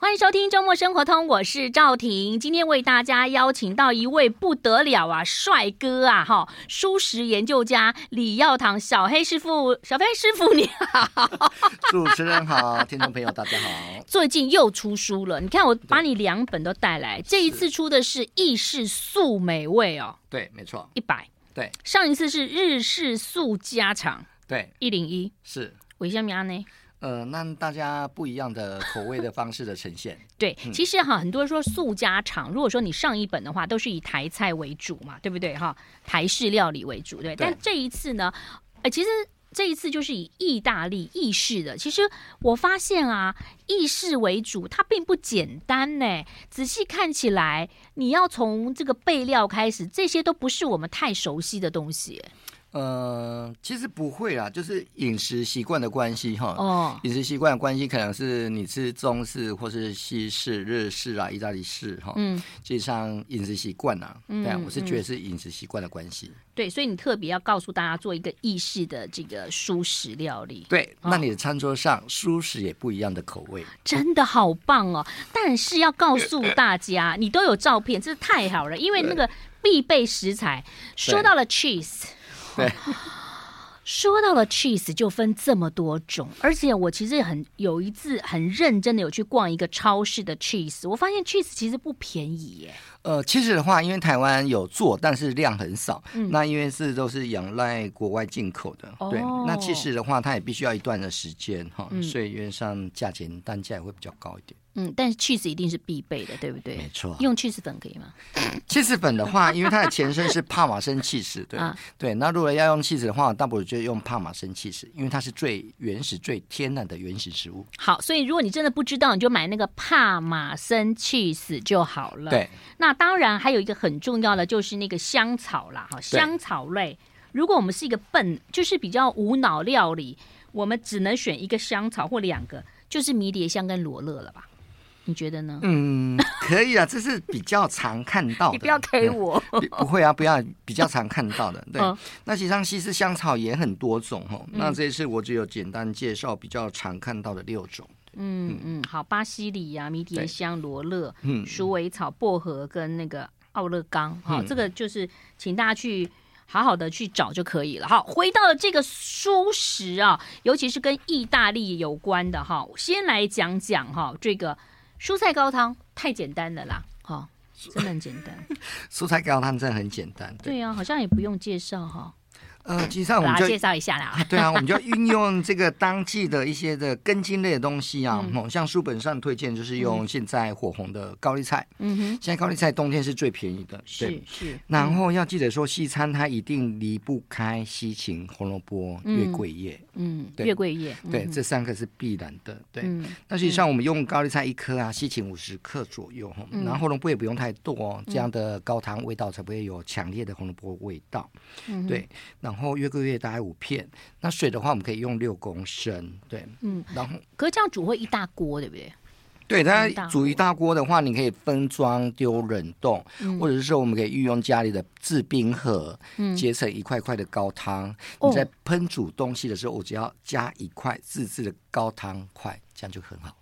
欢迎收听周末生活通，我是赵婷。今天为大家邀请到一位不得了啊，帅哥啊，哈，蔬食研究家李耀堂小黑师傅，小黑师傅你好，主持人好，听众朋友大家好。最近又出书了，你看我把你两本都带来，这一次出的是意式素美味哦，对，没错，一百，对，上一次是日式素家常，对，一零一，是，为什么呢？呃，那大家不一样的口味的方式的呈现。对，其实哈，很多人说素家常，如果说你上一本的话，都是以台菜为主嘛，对不对哈？台式料理为主，对。对，但这一次呢，呃，其实这一次就是以意大利意式的。其实我发现啊，意式为主，它并不简单呢。仔细看起来，你要从这个备料开始，这些都不是我们太熟悉的东西。呃，其实不会啦，就是饮食习惯的关系哈。哦，饮食习惯的关系，可能是你吃中式或是西式、日式啊、意大利式哈。嗯，实际上饮食习惯啊，对啊，我是觉得是饮食习惯的关系。对，所以你特别要告诉大家做一个意式的这个蔬食料理。对，那你的餐桌上舒食也不一样的口味，真的好棒哦！但是要告诉大家，你都有照片，这是太好了，因为那个必备食材，说到了 cheese。对，说到了 cheese 就分这么多种，而且我其实很有一次很认真的有去逛一个超市的 cheese，我发现 cheese 其实不便宜耶。呃，其实的话，因为台湾有做，但是量很少。嗯，那因为是都是仰赖国外进口的，哦、对。那其实的话，它也必须要一段的时间哈，嗯、所以原上价钱单价也会比较高一点。嗯，但是 cheese 一定是必备的，对不对？没错。用 cheese 粉可以吗？cheese 粉的话，因为它的前身是帕玛森 cheese，对、啊、对。那如果要用 cheese 的话，大不如就用帕玛森 cheese，因为它是最原始、最天然的原始食物。好，所以如果你真的不知道，你就买那个帕玛森 cheese 就好了。对。那当然还有一个很重要的就是那个香草啦，哈，香草类。如果我们是一个笨，就是比较无脑料理，我们只能选一个香草或两个，就是迷迭香跟罗勒了吧？你觉得呢？嗯，可以啊，这是比较常看到的。你不要推我，不会啊，不要比较常看到的。对，哦、那实际上西式香草也很多种哈。嗯、那这一次我只有简单介绍比较常看到的六种。嗯嗯，好，巴西里呀、啊、迷迭香、罗勒、嗯，鼠尾草、薄荷跟那个奥勒冈。好、嗯，这个就是请大家去好好的去找就可以了。好，回到了这个蔬食啊，尤其是跟意大利有关的哈，先来讲讲哈这个。蔬菜高汤太简单了啦，好、哦，真的很简单。蔬菜高汤真的很简单。对，呀啊，好像也不用介绍哈。呃，其实上我们就介绍一下啦。对啊，我们就运用这个当季的一些的根茎类的东西啊，嗯、像书本上推荐就是用现在火红的高丽菜。嗯哼，现在高丽菜冬天是最便宜的。对是是。然后要记得说，西餐它一定离不开西芹、红萝卜、月桂叶。嗯，对月桂叶。对，这三个是必然的。对。嗯、那实际上我们用高丽菜一颗啊，西芹五十克左右，然后红萝卜也不用太多，哦，这样的高汤味道才不会有强烈的红萝卜味道。嗯，对。然后月个月大概五片，那水的话我们可以用六公升，对，嗯，然后可是这样煮会一大锅，对不对？对，它煮一大锅。的话，你可以分装丢冷冻，嗯、或者是说我们可以运用家里的制冰盒，嗯，结成一块块的高汤。嗯、你在烹煮东西的时候，我只要加一块自制的高汤块，这样就很好。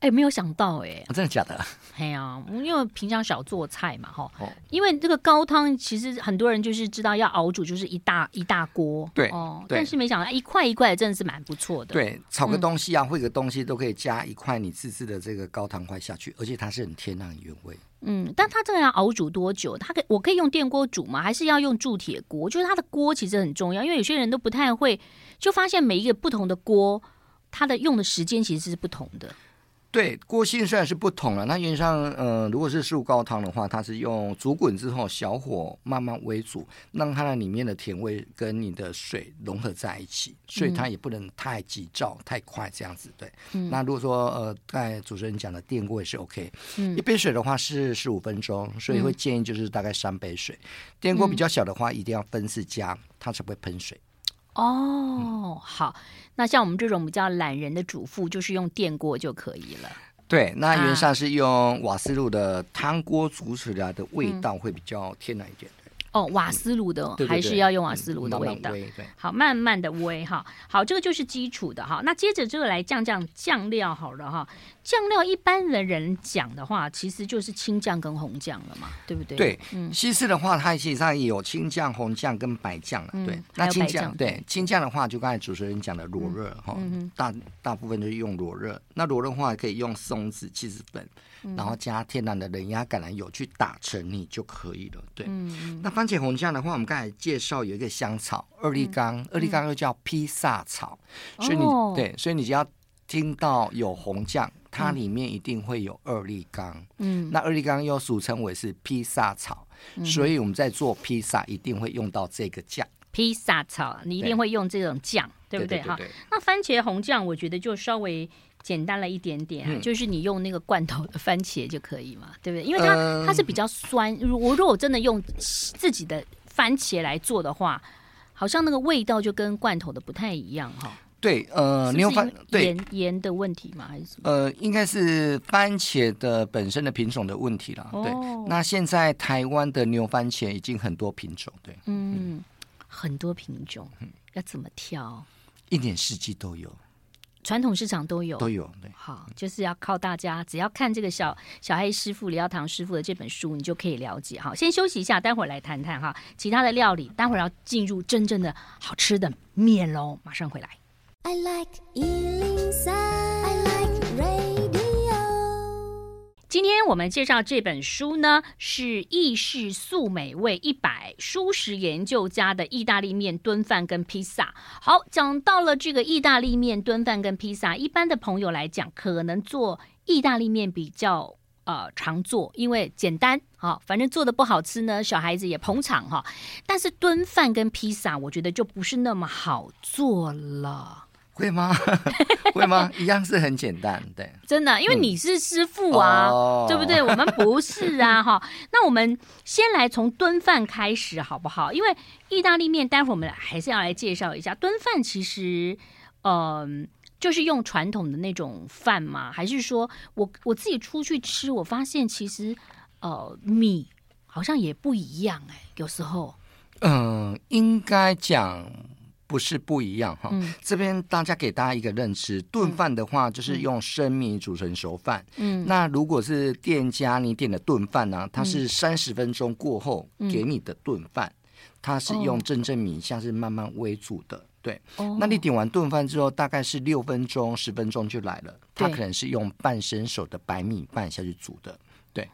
哎，没有想到哎、哦，真的假的？哎呀，因为平常少做菜嘛，哈。哦。因为这个高汤，其实很多人就是知道要熬煮，就是一大一大锅。对。哦。对但是没想到一块一块的，真的是蛮不错的。对，炒个东西啊，烩、嗯、个东西都可以加一块你自制的这个高汤块下去，而且它是很天然原味。嗯，但它这个要熬煮多久？它可以我可以用电锅煮吗？还是要用铸铁锅？就是它的锅其实很重要，因为有些人都不太会，就发现每一个不同的锅，它的用的时间其实是不同的。对，锅性虽然是不同了，那原则上，呃，如果是素高汤的话，它是用煮滚之后小火慢慢煨煮，让它的里面的甜味跟你的水融合在一起，所以它也不能太急躁、太快这样子。对，嗯、那如果说呃，刚才主持人讲的电锅也是 OK，嗯，一杯水的话是十五分钟，所以会建议就是大概三杯水。电锅比较小的话，一定要分次加，它才不会喷水。哦，好，那像我们这种比较懒人的主妇，就是用电锅就可以了。对，那原上是用瓦斯炉的汤锅煮出来的味道会比较天然一点。嗯、哦，瓦斯炉的还是要用瓦斯炉的味道。对，好，慢慢的煨哈。好，这个就是基础的哈。那接着这个来酱酱酱料好了哈。酱料一般的人讲的话，其实就是青酱跟红酱了嘛，对不对？对，嗯，西式的话，它其实上也有青酱、红酱跟白酱了。对，那青酱，对青酱的话，就刚才主持人讲的罗勒哈，大大部分都是用罗勒。那罗勒的话，可以用松子、起司粉，然后加天然的人压橄榄油去打成泥就可以了。对，那番茄红酱的话，我们刚才介绍有一个香草，二粒冈，二粒冈又叫披萨草，所以你对，所以你只要听到有红酱。它里面一定会有二粒冈，嗯，那二粒冈又俗称为是披萨草，嗯、所以我们在做披萨一定会用到这个酱。披萨草，你一定会用这种酱，对，对不对？哈，那番茄红酱，我觉得就稍微简单了一点点，啊，嗯、就是你用那个罐头的番茄就可以嘛，对不对？因为它、嗯、它是比较酸，如我如果真的用自己的番茄来做的话，好像那个味道就跟罐头的不太一样，哈。对，呃，牛番对盐盐的问题吗？还是什么？呃，应该是番茄的本身的品种的问题了。哦、对，那现在台湾的牛番茄已经很多品种，对，嗯，嗯很多品种，嗯，要怎么挑？一年四季都有，传统市场都有，都有。对，好，就是要靠大家，只要看这个小小黑师傅李耀堂师傅的这本书，你就可以了解。好，先休息一下，待会儿来谈谈哈，其他的料理，待会儿要进入真正的好吃的面喽，马上回来。I like 103, I like radio。今天我们介绍这本书呢，是意式素美味一百舒食研究家的意大利面炖饭跟披萨。好，讲到了这个意大利面炖饭跟披萨，一般的朋友来讲，可能做意大利面比较呃常做，因为简单。好，反正做的不好吃呢，小孩子也捧场哈。但是炖饭跟披萨，我觉得就不是那么好做了。会吗？会吗？一样是很简单，对，真的，因为你是师傅啊，嗯、对不对？我们不是啊，哈。那我们先来从炖饭开始，好不好？因为意大利面，待会儿我们还是要来介绍一下炖饭。其实，嗯、呃，就是用传统的那种饭吗？还是说我我自己出去吃，我发现其实呃米好像也不一样哎、欸，有时候，嗯、呃，应该讲。不是不一样哈，嗯、这边大家给大家一个认知，炖饭的话就是用生米煮成熟饭。嗯，那如果是店家你点的炖饭呢，它是三十分钟过后给你的炖饭，嗯、它是用真正米，像是慢慢微煮的。对，哦、那你点完炖饭之后，大概是六分钟、十分钟就来了，它可能是用半生熟的白米饭下去煮的。对。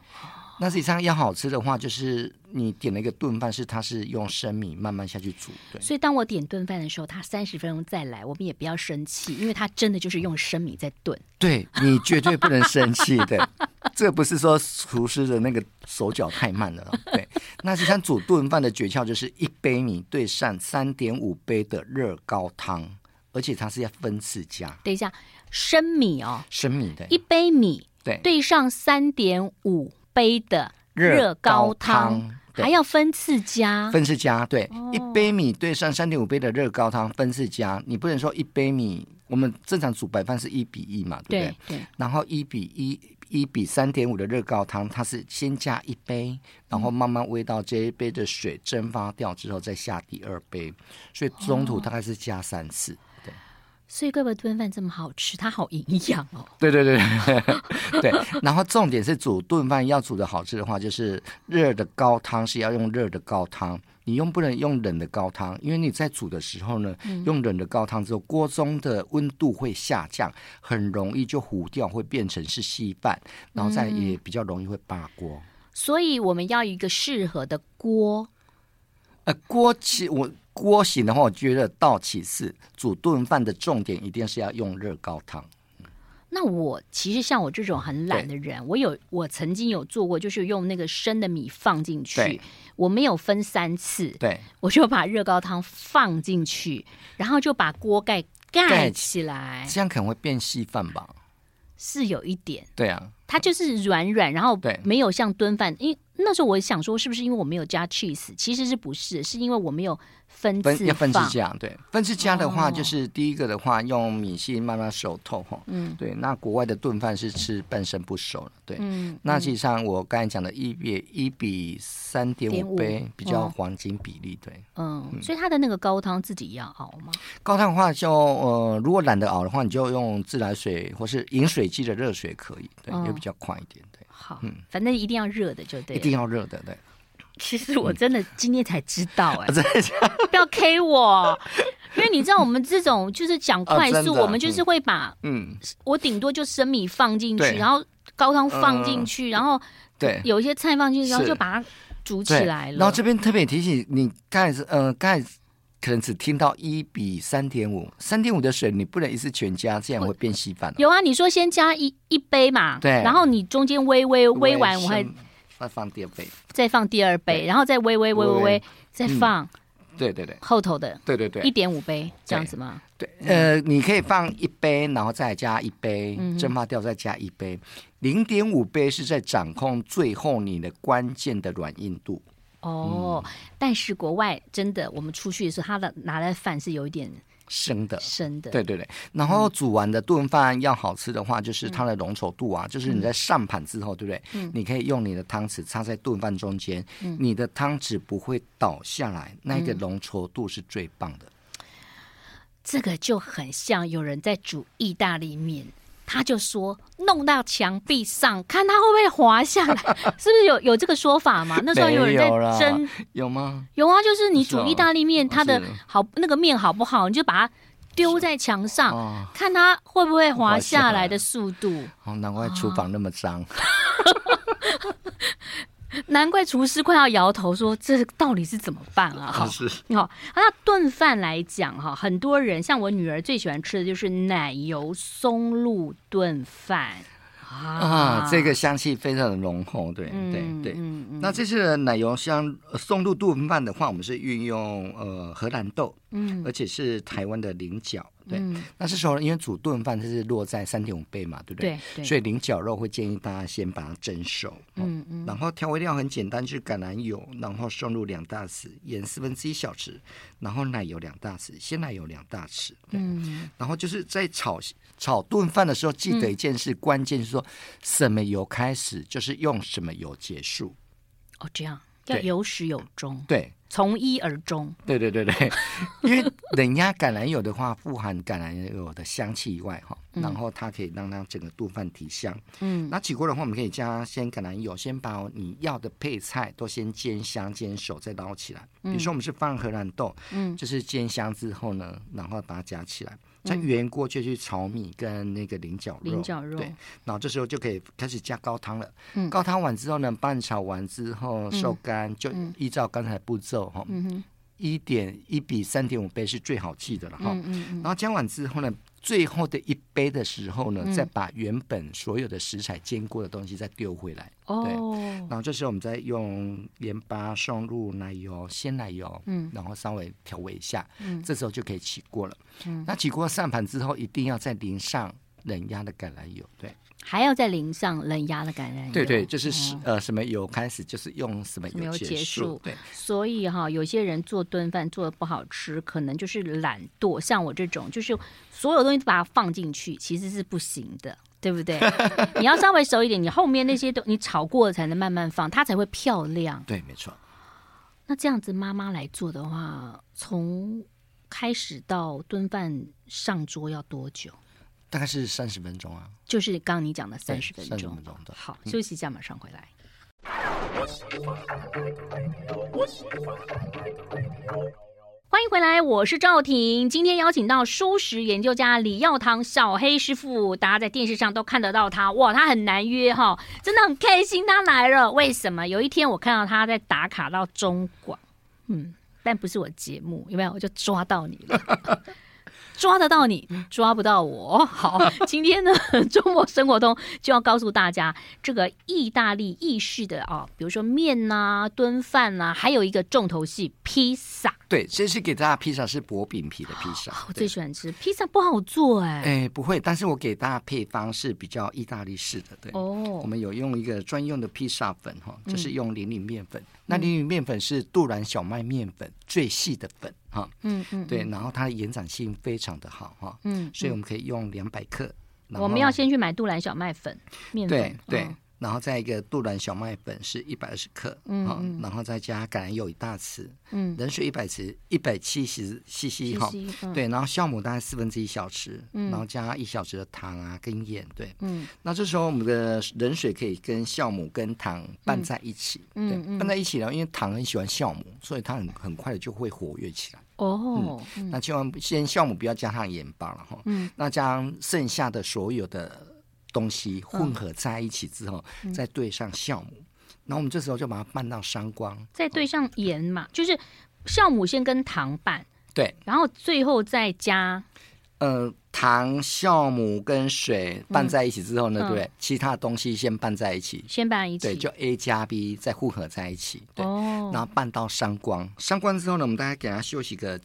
那实际上要好吃的话，就是你点了一个炖饭，是它是用生米慢慢下去煮。对，所以当我点炖饭的时候，它三十分钟再来，我们也不要生气，因为它真的就是用生米在炖。对，你绝对不能生气的，这不是说厨师的那个手脚太慢了。对，那实际上煮炖饭的诀窍就是一杯米兑上三点五杯的热高汤，而且它是要分次加。等一下，生米哦，生米的一杯米对兑上三点五。杯的热高汤还要分次加，分次加对，哦、一杯米兑上三点五杯的热高汤，分次加。你不能说一杯米，我们正常煮白饭是一比一嘛，对不对？对。对然后一比一，一比三点五的热高汤，它是先加一杯，然后慢慢煨到这一杯的水蒸发掉之后，再下第二杯，所以中途大概是加三次。哦所以怪不得炖饭这么好吃，它好营养哦。对对对 对，然后重点是煮炖饭要煮的好吃的话，就是热的高汤是要用热的高汤，你用不能用冷的高汤，因为你在煮的时候呢，嗯、用冷的高汤之后，锅中的温度会下降，很容易就糊掉，会变成是稀饭，然后再也比较容易会扒锅。所以我们要一个适合的锅。呃，锅其我。锅型的话，我觉得倒其次，煮炖饭的重点一定是要用热高汤。那我其实像我这种很懒的人，我有我曾经有做过，就是用那个生的米放进去，我没有分三次，对，我就把热高汤放进去，然后就把锅盖盖起来，这样可能会变稀饭吧？是有一点，对啊。它就是软软，然后没有像炖饭，因为那时候我想说，是不是因为我没有加 cheese？其实是不是？是因为我没有。分次要分次加，对，分次加的话，就是第一个的话，用米线慢慢熟透哈。嗯，对。那国外的炖饭是吃半生不熟了，对。嗯。那实际上我刚才讲的一比一比三点五杯比较黄金比例，对。嗯。所以它的那个高汤自己要熬吗？高汤的话就呃，如果懒得熬的话，你就用自来水或是饮水机的热水可以，对，也比较快一点，对。好，嗯，反正一定要热的就对。一定要热的，对。其实我真的今天才知道哎、欸，不要 K 我，因为你知道我们这种就是讲 快速，我们就是会把嗯，我顶多就生米放进去，然后高汤放进去，然后对，有一些菜放进去，然后就把它煮起来了。然后这边特别提醒你，刚才是呃，刚才可能只听到一比三点五，三点五的水你不能一次全加，这样会变稀饭。有啊，你说先加一一杯嘛，对，然后你中间微微微完，我还。再放第二杯，再放第二杯，然后再微微微微微，再放，对对对，后头的，对对对，一点五杯这样子吗？对，呃，你可以放一杯，然后再加一杯，蒸发掉再加一杯，零点五杯是在掌控最后你的关键的软硬度。哦，但是国外真的，我们出去的时候，他的拿来饭是有一点。生的，生的，对对对。然后煮完的炖饭要好吃的话，就是它的浓稠度啊，嗯、就是你在上盘之后，对不对？嗯。你可以用你的汤匙插在炖饭中间，嗯、你的汤匙不会倒下来，那个浓稠度是最棒的。这个就很像有人在煮意大利面。他就说弄到墙壁上，看他会不会滑下来，是不是有有这个说法嘛？那时候有人在争，有吗？有啊，就是你煮意大利面，它的好那个面好不好，你就把它丢在墙上，哦、看它会不会滑下来的速度。哦，难怪厨房那么脏。难怪厨师快要摇头说：“这到底是怎么办啊？”好，好，那炖饭来讲哈，很多人像我女儿最喜欢吃的就是奶油松露炖饭。啊，这个香气非常的浓厚，对对对。那这次的奶油香松露炖饭的话，我们是运用呃荷兰豆，嗯，而且是台湾的菱角，对。那这时候因为煮炖饭它是落在三点五倍嘛，对不对？对。所以菱角肉会建议大家先把它蒸熟，嗯嗯。然后调味料很简单，就是橄榄油，然后松露两大匙，盐四分之一小匙，然后奶油两大匙，鲜奶油两大匙，嗯。然后就是在炒。炒炖饭的时候，记得一件事，嗯、关键是说什么油开始，就是用什么油结束。哦，这样要有始有终，对，从一而终。对对对对，因为人家橄榄油的话，富含橄榄油的香气以外，哈、嗯，然后它可以让它整个炖饭提香。嗯，那起锅的话，我们可以加先橄榄油，先把你要的配菜都先煎香煎熟，再捞起来。比如说我们是放荷兰豆，嗯，就是煎香之后呢，然后把它夹起来。在原锅就去炒米跟那个菱角肉，菱角肉，对，然后这时候就可以开始加高汤了。嗯，高汤完之后呢，拌炒完之后收干，就依照刚才步骤哈，一点一比三点五倍是最好记的了哈。嗯嗯，然后加完之后呢。最后的一杯的时候呢，嗯、再把原本所有的食材煎过的东西再丢回来。哦，对，然后这时候我们再用盐巴、松露、奶油、鲜奶油，嗯，然后稍微调味一下，嗯，这时候就可以起锅了。嗯，那起锅上盘之后，一定要再淋上冷压的橄榄油，对。还要在淋上冷压的橄榄油，对对，就是什呃什么有开始，就是用什么有结束，对。所以哈，有些人做炖饭做的不好吃，可能就是懒惰。像我这种，就是所有东西都把它放进去，其实是不行的，对不对？你要稍微熟一点，你后面那些都你炒过了才能慢慢放，它才会漂亮。对，没错。那这样子妈妈来做的话，从开始到炖饭上桌要多久？大概是三十分钟啊，就是刚刚你讲的三十分钟。三十分钟的。好，休息一下，马上回来。欢迎回来，我是赵婷。今天邀请到蔬食研究家李耀堂小黑师傅，大家在电视上都看得到他。哇，他很难约哈，真的很开心他来了。为什么？有一天我看到他在打卡到中广，嗯，但不是我节目，有没有？我就抓到你了。抓得到你，抓不到我。好，今天呢，周末生活通就要告诉大家，这个意大利意式的啊、哦，比如说面呐、啊、炖饭呐，还有一个重头戏披萨。对，这次给大家披萨是薄饼皮的披萨。我最喜欢吃披萨，不好做哎。哎，不会，但是我给大家配方是比较意大利式的。对，哦，我们有用一个专用的披萨粉哈，就是用零零面粉。嗯、那淋雨面粉是杜兰小麦面粉最细的粉哈。嗯嗯。对，然后它的延展性非常的好哈。嗯。所以我们可以用两百克。我们要先去买杜兰小麦粉面粉。对对。对然后再一个杜兰小麦粉是一百二十克，嗯，嗯，然后再加橄榄油一大匙，嗯，冷水一百匙，一百七十 CC 哈，对，然后酵母大概四分之一小匙，嗯，然后加一小匙的糖啊跟盐，对，嗯，那这时候我们的冷水可以跟酵母跟糖拌在一起，嗯，对，拌在一起呢，因为糖很喜欢酵母，所以它很很快的就会活跃起来，哦，嗯，那千万先酵母不要加上盐巴了哈，嗯，那将剩下的所有的。东西混合在一起之后，嗯、再对上酵母，然后我们这时候就把它拌到三光，再对上盐嘛，就是酵母先跟糖拌，对，然后最后再加，呃，糖、酵母跟水拌在一起之后呢，嗯、对，其他的东西先拌在一起，先拌一起，对，就 A 加 B 再混合在一起，对，哦、然后拌到三光，三光之后呢，我们大概给它休息个。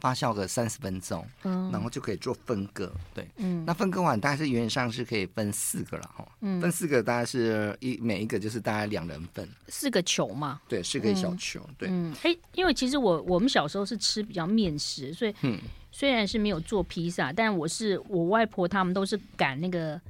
发酵个三十分钟，嗯，然后就可以做分割，对，嗯，那分割完大概是原则上是可以分四个了哈，嗯，分四个大概是一每一个就是大概两人份，四个球嘛，对，四个小球，嗯、对，嗯，哎，因为其实我我们小时候是吃比较面食，所以，嗯，虽然是没有做披萨，但我是我外婆他们都是擀那个。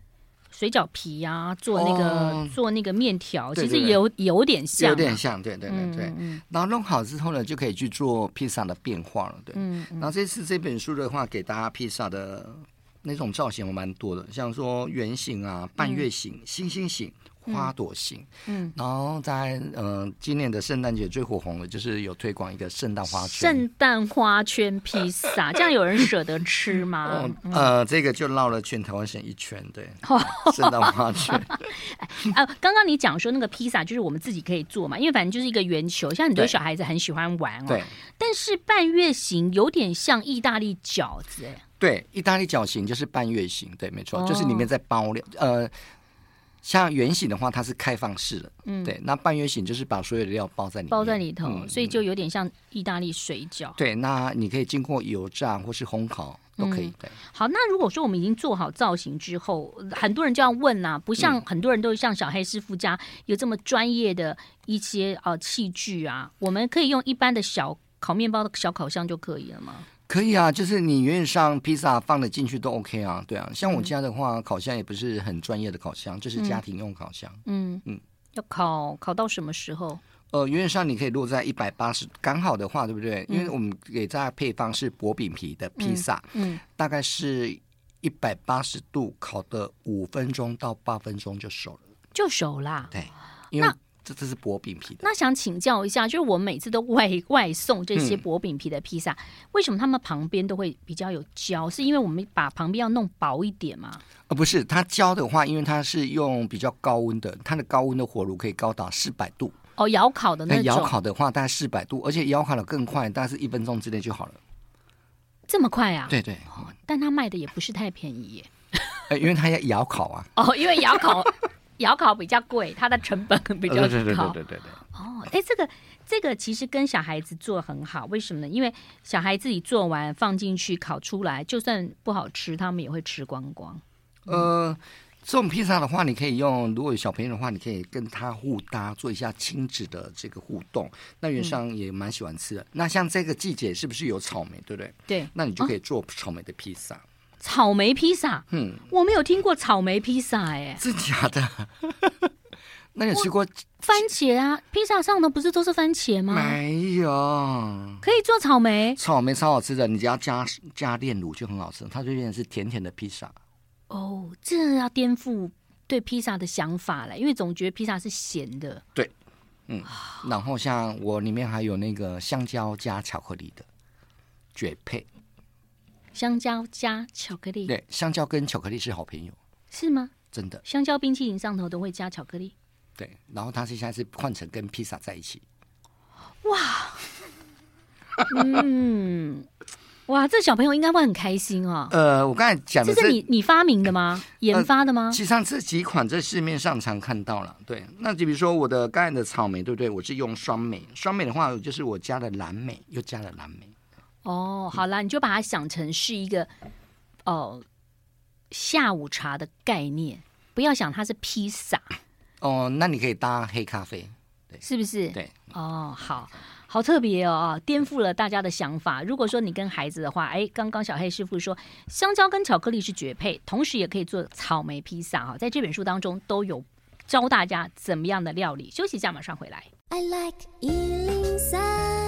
水饺皮啊，做那个、哦、做那个面条，其实有有点像，有点像，对对对对。嗯嗯、然后弄好之后呢，就可以去做披萨的变化了，对。嗯嗯、然后这次这本书的话，给大家披萨的那种造型，我蛮多的，像说圆形啊、半月形、嗯、星星形。花朵型，嗯，然后在嗯、呃，今年的圣诞节最火红的就是有推广一个圣诞花圈，圣诞花圈披萨，这样有人舍得吃吗？嗯、呃，这个就绕了全台湾省一圈，对，圣诞花圈。啊，刚刚你讲说那个披萨就是我们自己可以做嘛，因为反正就是一个圆球，像很多小孩子很喜欢玩哦。对。但是半月形有点像意大利饺子，哎。对，意大利饺形就是半月形，对，没错，哦、就是里面在包料，呃。像圆形的话，它是开放式的，嗯，对。那半月形就是把所有的料包在里面，包在里头，嗯、所以就有点像意大利水饺。对，那你可以经过油炸或是烘烤都可以。对、嗯，好。那如果说我们已经做好造型之后，很多人就要问呐、啊，不像很多人都像小黑师傅家有这么专业的一些呃器具啊，我们可以用一般的小烤面包的小烤箱就可以了吗？可以啊，就是你愿意上披萨放得进去都 OK 啊，对啊。像我家的话，嗯、烤箱也不是很专业的烤箱，就是家庭用烤箱。嗯嗯，嗯要烤烤到什么时候？呃，原上你可以落在一百八十，刚好的话，对不对？嗯、因为我们给大家配方是薄饼皮的披萨，嗯，嗯大概是一百八十度烤的五分钟到八分钟就熟了，就熟啦。对，因为。这这是薄饼皮的。那想请教一下，就是我每次都外外送这些薄饼皮的披萨，嗯、为什么他们旁边都会比较有焦？是因为我们把旁边要弄薄一点吗？呃，不是，它焦的话，因为它是用比较高温的，它的高温的火炉可以高达四百度。哦，窑烤的那种。窑烤的话大概四百度，而且窑烤的更快，大概是一分钟之内就好了。这么快啊？对对。但它卖的也不是太便宜耶。因为它要窑烤啊。哦，因为窑烤。窑烤比较贵，它的成本比较高。对对对对对对。哦，哎，这个这个其实跟小孩子做很好，为什么呢？因为小孩自己做完放进去烤出来，就算不好吃，他们也会吃光光。呃，这种披萨的话，你可以用，如果有小朋友的话，你可以跟他互搭，做一下亲子的这个互动。那原上也蛮喜欢吃的。嗯、那像这个季节是不是有草莓，对不对？对。那你就可以做草莓的披萨。哦草莓披萨，嗯，我没有听过草莓披萨，哎，真假的？那你吃过番茄啊？披萨上的不是都是番茄吗？没有，可以做草莓，草莓超好吃的，你只要加加炼乳就很好吃，它就变成是甜甜的披萨。哦，这要颠覆对披萨的想法了，因为总觉得披萨是咸的。对，嗯，然后像我里面还有那个香蕉加巧克力的绝配。香蕉加巧克力，对，香蕉跟巧克力是好朋友，是吗？真的，香蕉冰淇淋上头都会加巧克力，对，然后它现在是换成跟披萨在一起，哇，嗯，哇，这小朋友应该会很开心哦。呃，我刚才讲的这是你你发明的吗？研发的吗？呃、其实上这几款在市面上常看到了。对，那就比如说我的刚才的草莓，对不对？我是用双莓，双莓的话就是我加了蓝莓，又加了蓝莓。哦，好啦，你就把它想成是一个哦、呃、下午茶的概念，不要想它是披萨。哦，那你可以搭黑咖啡，对，是不是？对，哦，好。好特别哦，颠覆了大家的想法。如果说你跟孩子的话，哎，刚刚小黑师傅说香蕉跟巧克力是绝配，同时也可以做草莓披萨哈。在这本书当中都有教大家怎么样的料理。休息一下，马上回来。I like 103,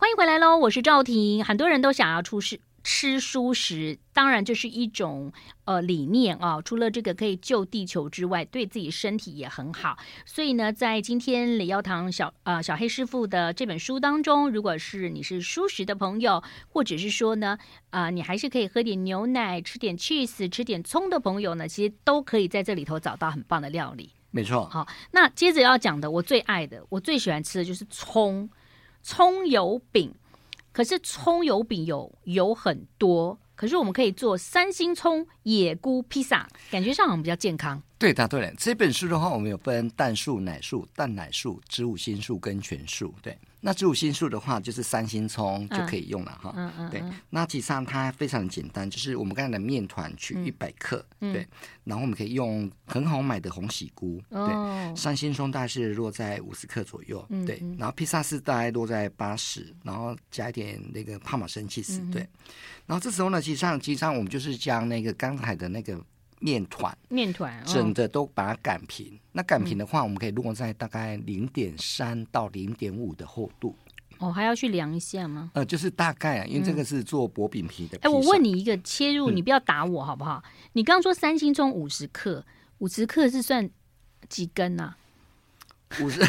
欢迎回来喽，我是赵婷。很多人都想要出师。吃蔬食，当然就是一种呃理念啊。除了这个可以救地球之外，对自己身体也很好。所以呢，在今天李耀堂小呃小黑师傅的这本书当中，如果是你是蔬食的朋友，或者是说呢啊、呃，你还是可以喝点牛奶、吃点 cheese、吃点葱的朋友呢，其实都可以在这里头找到很棒的料理。没错。好，那接着要讲的，我最爱的，我最喜欢吃的就是葱葱油饼。可是葱油饼有油很多，可是我们可以做三星葱野菇披萨，感觉上好像比较健康。对答，对了。这本书的话，我们有分蛋素、奶素、蛋奶素、植物新素跟全素。对，那植物新素的话，就是三星葱就可以用了哈。嗯嗯。对，那其实上它非常的简单，就是我们刚才的面团取一百克，嗯、对，然后我们可以用很好买的红喜菇，对，哦、三星葱大概是落在五十克左右，嗯、对，然后披萨是大概落在八十，然后加一点那个帕玛森起司，对，然后这时候呢，其实上其实上我们就是将那个刚才的那个。面团，面团，整的都把它擀平。哦、那擀平的话，我们可以落在大概零点三到零点五的厚度。哦，还要去量一下吗？呃，就是大概啊，因为这个是做薄饼皮的。哎、嗯，我问你一个切入，你不要打我好不好？嗯、你刚刚说三星葱五十克，五十克是算几根呐、啊？五十，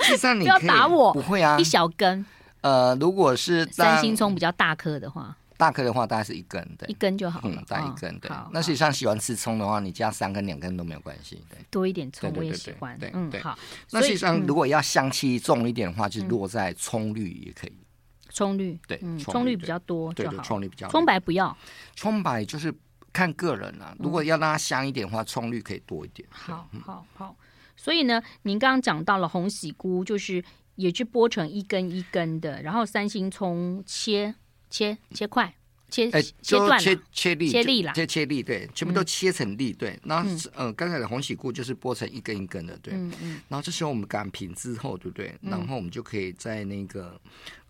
实际上你 不要打我，不会啊，一小根。呃，如果是三星葱比较大颗的话。大颗的话大概是一根，对，一根就好了，嗯，大概一根，哦、对。那实际上喜欢吃葱的话，你加三根、两根都没有关系，对。多一点葱我也喜欢，对，嗯，好。那实际上如果要香气重一点的话，就落在葱绿也可以。葱绿，对，葱绿比较多，对，葱绿比较。葱白不要，葱白就是看个人了。如果要让它香一点的话，葱绿可以多一点。好好好。所以呢，您刚刚讲到了红喜菇，就是也去剥成一根一根的，然后三星葱切切切块。切哎，就切切粒，切粒啦，切切粒，对，全部都切成粒，对。然后，嗯，刚才的红喜菇就是剥成一根一根的，对。嗯嗯。然后这时候我们擀平之后，对不对？然后我们就可以在那个，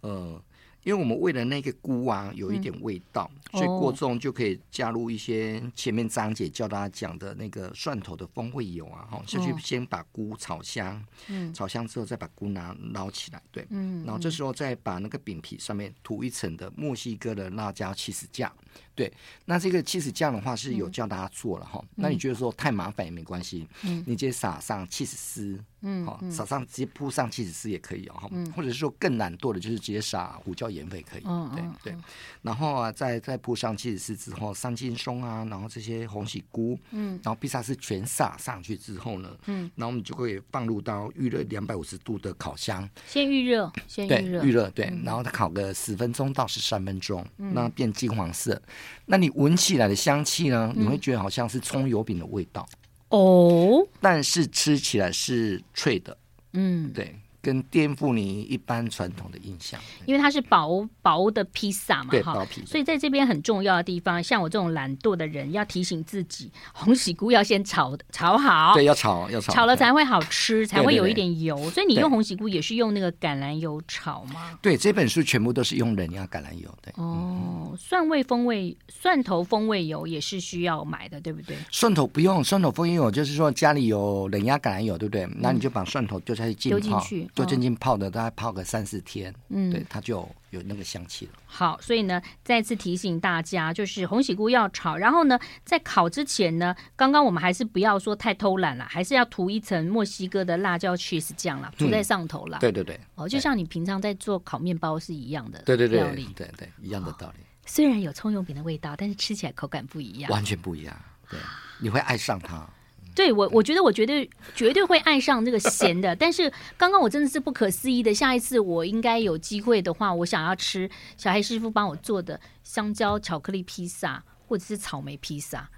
呃。因为我们为了那个菇啊有一点味道，嗯、所以过重就可以加入一些前面张姐教大家讲的那个蒜头的风味油啊，哈，下去先把菇炒香，嗯，炒香之后再把菇拿捞起来，对，嗯，然后这时候再把那个饼皮上面涂一层的墨西哥的辣椒起司酱。对，那这个起司酱的话是有教大家做了哈。嗯、那你觉得说太麻烦也没关系，嗯，你直接撒上起司丝，嗯，好，撒上直接铺上起司丝也可以哦，嗯，或者是说更懒惰的，就是直接撒胡椒盐粉可以，嗯，对对。然后啊，再再铺上起司丝之后，三星葱啊，然后这些红喜菇，嗯，然后披萨是全撒上去之后呢，嗯，然后我们就会放入到预热两百五十度的烤箱，先预热，先预热，预热对，然后它烤个十分钟到十三分钟，那变金黄色。那你闻起来的香气呢？你会觉得好像是葱油饼的味道哦，但是吃起来是脆的，嗯，对。跟颠覆你一般传统的印象，因为它是薄薄的披萨嘛，对，薄皮。所以在这边很重要的地方，像我这种懒惰的人，要提醒自己，红喜菇要先炒炒好，对，要炒要炒，炒了才会好吃，才会有一点油。所以你用红喜菇也是用那个橄榄油炒吗？对，这本书全部都是用冷压橄榄油。对，哦，蒜味风味蒜头风味油也是需要买的，对不对？蒜头不用，蒜头风味油就是说家里有冷压橄榄油，对不对？那你就把蒜头丢下去浸泡，丢进去。就静静泡的，大概泡个三四天，嗯，对，它就有那个香气了。好，所以呢，再次提醒大家，就是红喜菇要炒，然后呢，在烤之前呢，刚刚我们还是不要说太偷懒了，还是要涂一层墨西哥的辣椒 cheese 酱啦，涂在上头啦。对对对，哦，就像你平常在做烤面包是一样的，对对对，对对，一样的道理。虽然有葱油饼的味道，但是吃起来口感不一样，完全不一样。对，你会爱上它。对我，我觉得我绝对绝对会爱上这个咸的。但是刚刚我真的是不可思议的，下一次我应该有机会的话，我想要吃小黑师傅帮我做的香蕉巧克力披萨，或者是草莓披萨，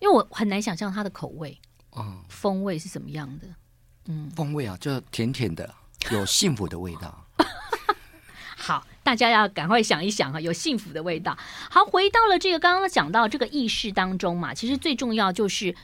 因为我很难想象它的口味，嗯，风味是什么样的？嗯，风味啊，就甜甜的，有幸福的味道。好，大家要赶快想一想啊，有幸福的味道。好，回到了这个刚刚讲到这个意识当中嘛，其实最重要就是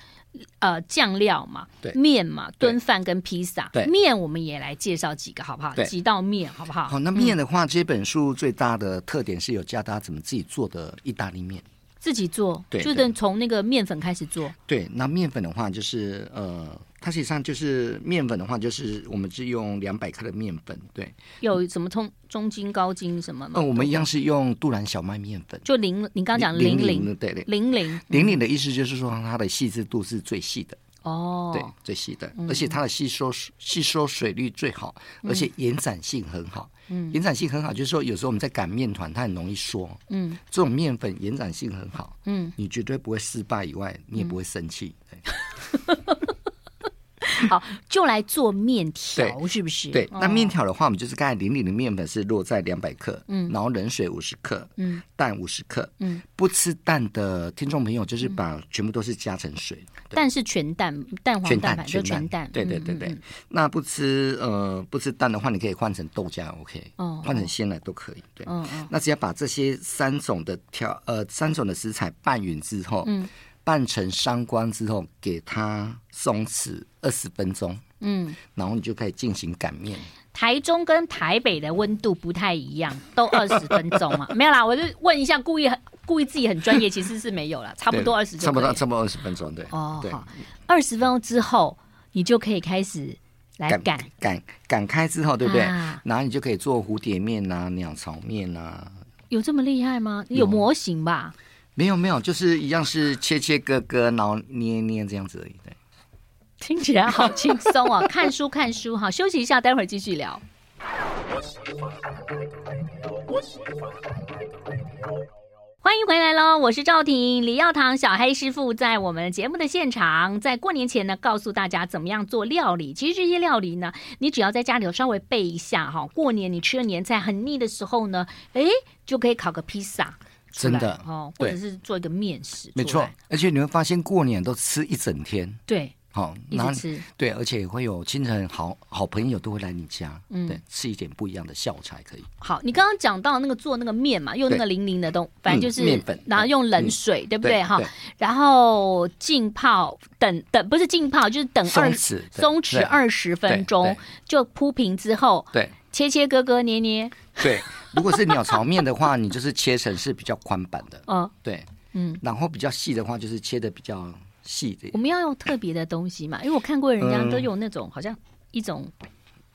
呃酱料嘛，对，面嘛，炖饭跟披萨。对，面我们也来介绍几个好不好？几道面好不好？好，那面的话，这本书最大的特点是有教大家怎么自己做的意大利面。自己做，对，就是从那个面粉开始做。对，那面粉的话，就是呃。它实际上就是面粉的话，就是我们是用两百克的面粉，对。有什么通中筋、高筋什么吗？嗯、呃，我们一样是用杜兰小麦面粉，就零，你刚刚讲零零，对对，零零零零的意思就是说它的细致度是最细的哦，对，最细的，而且它的吸收吸收水率最好，而且延展性很好。嗯，延展性很好，就是说有时候我们在擀面团，它很容易缩。嗯，这种面粉延展性很好。嗯，你绝对不会失败以外，你也不会生气。对。好，就来做面条，是不是？对，那面条的话，我们就是刚才零零的面粉是落在两百克，嗯，然后冷水五十克，嗯，蛋五十克，嗯，不吃蛋的听众朋友，就是把全部都是加成水，蛋是全蛋，蛋黄蛋白就全蛋，对对对对。那不吃呃不吃蛋的话，你可以换成豆浆，OK，哦，换成鲜奶都可以，对，嗯嗯。那只要把这些三种的调呃三种的食材拌匀之后，嗯。拌成三光之后，给它松弛二十分钟，嗯，然后你就可以进行擀面。台中跟台北的温度不太一样，都二十分钟嘛？没有啦，我就问一下，故意故意自己很专业，其实是没有了，差不多二十，差不多差不多二十分钟，对。哦，好，二十分钟之后，你就可以开始来擀擀擀开之后，对不对？啊、然后你就可以做蝴蝶面啊、鸟巢面啊。有这么厉害吗？有模型吧？没有没有，就是一样是切切割割，然后捏捏这样子而已。对，听起来好轻松哦。看书看书哈，休息一下，待会儿继续聊。欢迎回来喽，我是赵婷，李耀堂小黑师傅在我们节目的现场，在过年前呢，告诉大家怎么样做料理。其实这些料理呢，你只要在家里头稍微备一下哈，过年你吃了年菜很腻的时候呢，哎，就可以烤个披萨。真的。哦，或者是做一个面食，没错。而且你会发现过年都吃一整天，对，好，一直吃，对，而且会有亲人、好好朋友都会来你家，嗯，对，吃一点不一样的笑。才可以。好，你刚刚讲到那个做那个面嘛，用那个零零的东，反正就是面粉，然后用冷水，对不对？哈，然后浸泡，等等，不是浸泡，就是等二十松弛二十分钟，就铺平之后，对，切切割割捏捏，对。如果是鸟巢面的话，你就是切成是比较宽版的，嗯，对，嗯，然后比较细的话，就是切的比较细的。我们要用特别的东西嘛，因为我看过人家都用那种好像一种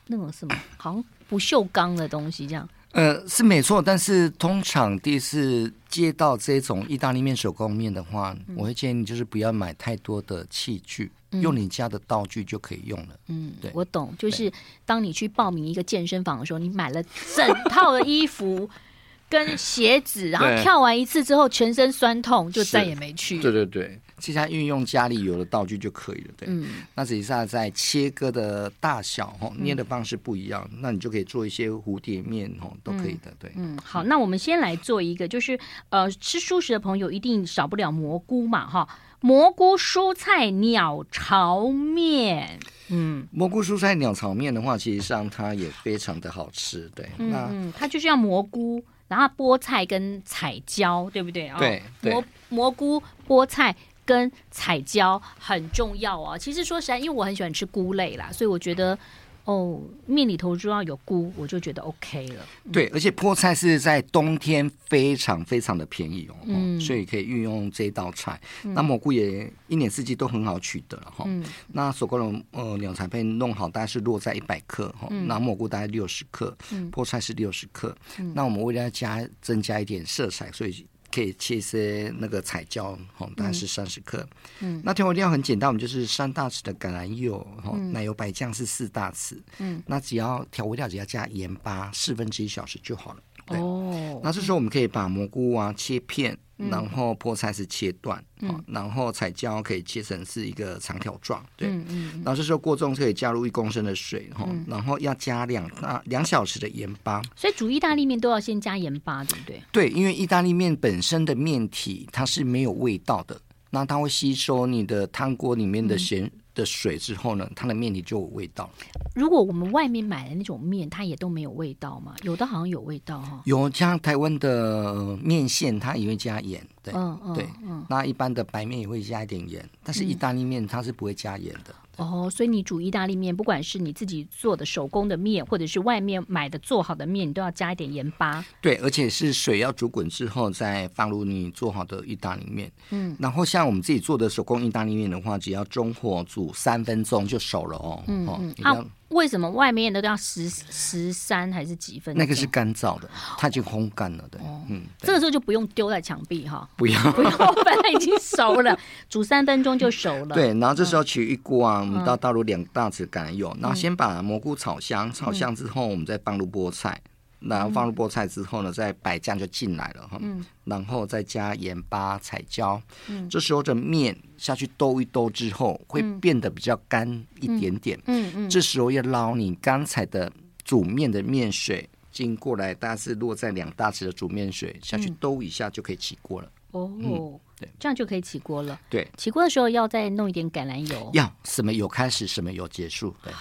那种什么，好像不锈钢的东西这样。呃，是没错，但是通常第一次接到这种意大利面手工面的话，嗯、我会建议你就是不要买太多的器具，嗯、用你家的道具就可以用了。嗯，对，我懂，就是当你去报名一个健身房的时候，你买了整套的衣服 跟鞋子，然后跳完一次之后全身酸痛，就再也没去。对对对。其实运用家里有的道具就可以了，对。嗯。那实际上在切割的大小哈，捏的方式不一样，嗯、那你就可以做一些蝴蝶面哦，都可以的，对。嗯，好，那我们先来做一个，就是呃，吃蔬食的朋友一定少不了蘑菇嘛，哈，蘑菇蔬菜鸟巢面。嗯，蘑菇蔬菜鸟巢面的话，其实上它也非常的好吃，对。嗯，那它就是要蘑菇，然后菠菜跟彩椒，对不对啊？对。蘑蘑菇、菠菜。跟彩椒很重要哦。其实说实在，因为我很喜欢吃菇类啦，所以我觉得哦，面里头就要有菇，我就觉得 OK 了。对，而且菠菜是在冬天非常非常的便宜哦，嗯、所以可以运用这道菜。嗯、那蘑菇也一年四季都很好取得哈。嗯、那手工的呃鸟巢面弄好，大概是落在一百克哈。嗯、那蘑菇大概六十克，嗯、菠菜是六十克。嗯、那我们为了要加增加一点色彩，所以。可以切一些那个彩椒，吼，大概是三十克。嗯，那调味料很简单，我们就是三大匙的橄榄油，吼、嗯，奶油白酱是四大匙。嗯，那只要调味料只要加盐巴四分之一小时就好了。对哦，那这时候我们可以把蘑菇啊切片，然后菠菜是切断，嗯，然后彩椒可以切成是一个长条状，对，嗯嗯，然后这时候锅中可以加入一公升的水，哈，然后要加两大两小时的盐巴，所以煮意大利面都要先加盐巴，对不对？对，因为意大利面本身的面体它是没有味道的，那它会吸收你的汤锅里面的咸。的水之后呢，它的面里就有味道。如果我们外面买的那种面，它也都没有味道吗？有的好像有味道哈。有像台湾的面线，它也会加盐。对，嗯嗯，对，嗯。那一般的白面也会加一点盐，但是意大利面它是不会加盐的。哦，所以你煮意大利面，不管是你自己做的手工的面，或者是外面买的做好的面，你都要加一点盐巴。对，而且是水要煮滚之后再放入你做好的意大利面。嗯，然后像我们自己做的手工意大利面的话，只要中火煮三分钟就熟了哦。嗯嗯。哦为什么外面的都要十十三还是几分？那个是干燥的，它已经烘干了，对，哦、嗯，这个时候就不用丢在墙壁哈，不要，不用，本来已经熟了，煮三分钟就熟了。对，然后这时候取一锅啊，我们倒倒入两大匙橄榄油，然后先把蘑菇炒香，炒香之后我们再放入菠菜。然后放入菠菜之后呢，再摆酱就进来了哈。嗯。然后再加盐巴、彩椒。嗯。这时候的面下去兜一兜之后，会变得比较干一点点。嗯嗯。这时候要捞你刚才的煮面的面水经过来，大概是落在两大匙的煮面水下去兜一下就可以起锅了。哦。对，这样就可以起锅了。对。起锅的时候要再弄一点橄榄油。要什么油开始，什么油结束。对。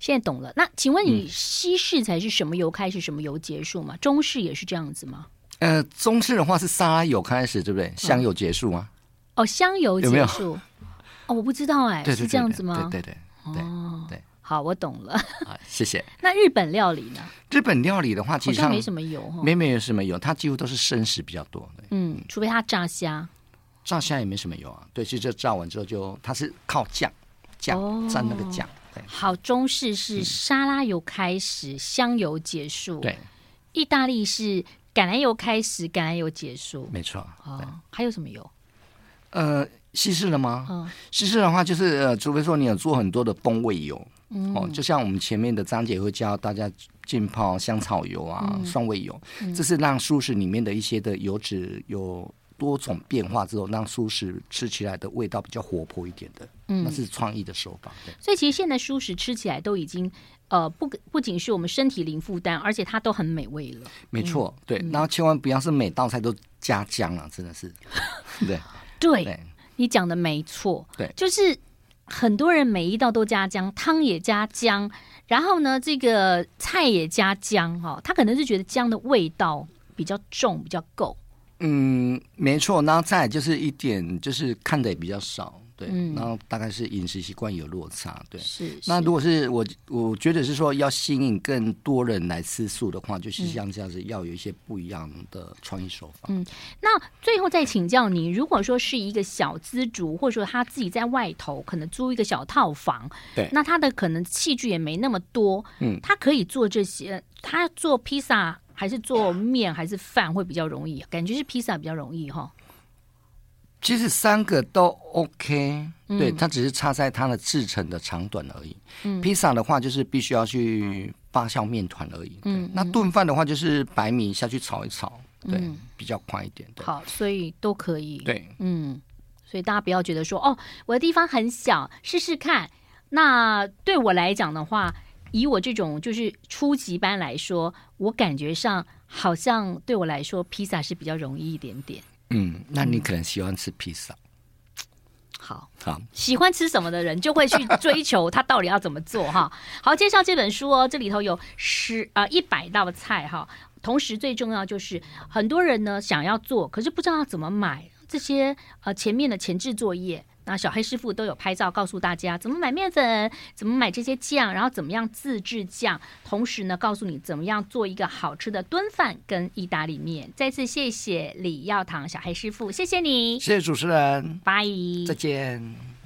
现在懂了。那请问你西式才是什么油开始，什么油结束吗？中式也是这样子吗？呃，中式的话是沙拉油开始，对不对？香油结束吗？哦，香油结束。有没有？哦，我不知道哎，是这样子吗？对对对对对。好，我懂了。好，谢谢。那日本料理呢？日本料理的话，其实没什么油，没没有什么油，它几乎都是生食比较多。嗯，除非它炸虾，炸虾也没什么油啊。对，其实这炸完之后就它是靠酱酱蘸那个酱。好，中式是沙拉油开始，嗯、香油结束。对，意大利是橄榄油开始，橄榄油结束。没错。哦，还有什么油？呃，西式的吗？嗯，西式的话就是呃，除非说你有做很多的风味油，嗯、哦，就像我们前面的章节会教大家浸泡香草油啊、嗯、酸味油，嗯、这是让素食里面的一些的油脂有。多种变化之后，让蔬食吃起来的味道比较活泼一点的，嗯，那是创意的手法。对，所以其实现在蔬食吃起来都已经，呃，不不仅是我们身体零负担，而且它都很美味了。没错，对，然后千万不要是每道菜都加姜啊，真的是，对，对，你讲的没错，对，就是很多人每一道都加姜，汤也加姜，然后呢，这个菜也加姜，哈，他可能是觉得姜的味道比较重，比较够。嗯，没错，然后再就是一点，就是看的也比较少，对，嗯、然后大概是饮食习惯有落差，对。是。是那如果是我，我觉得是说要吸引更多人来吃素的话，就是像这样子，要有一些不一样的创意手法。嗯，那最后再请教你，如果说是一个小资族，或者说他自己在外头可能租一个小套房，对，那他的可能器具也没那么多，嗯，他可以做这些，他做披萨。还是做面还是饭会比较容易？感觉是披萨比较容易哈。其实三个都 OK，嗯，对，它只是差在它的制成的长短而已。嗯，披萨的话就是必须要去发酵面团而已。嗯，那炖饭的话就是白米下去炒一炒，对，嗯，比较快一点。对，好，所以都可以。对，嗯，所以大家不要觉得说哦，我的地方很小，试试看。那对我来讲的话。以我这种就是初级班来说，我感觉上好像对我来说，披萨是比较容易一点点。嗯，那你可能喜欢吃披萨。好好，喜欢吃什么的人就会去 追求他到底要怎么做哈。好，介绍这本书哦，这里头有十啊一百道菜哈。同时最重要就是很多人呢想要做，可是不知道要怎么买这些呃前面的前置作业。那小黑师傅都有拍照告诉大家怎么买面粉，怎么买这些酱，然后怎么样自制酱，同时呢告诉你怎么样做一个好吃的炖饭跟意大利面。再次谢谢李耀堂小黑师傅，谢谢你，谢谢主持人，拜，再见。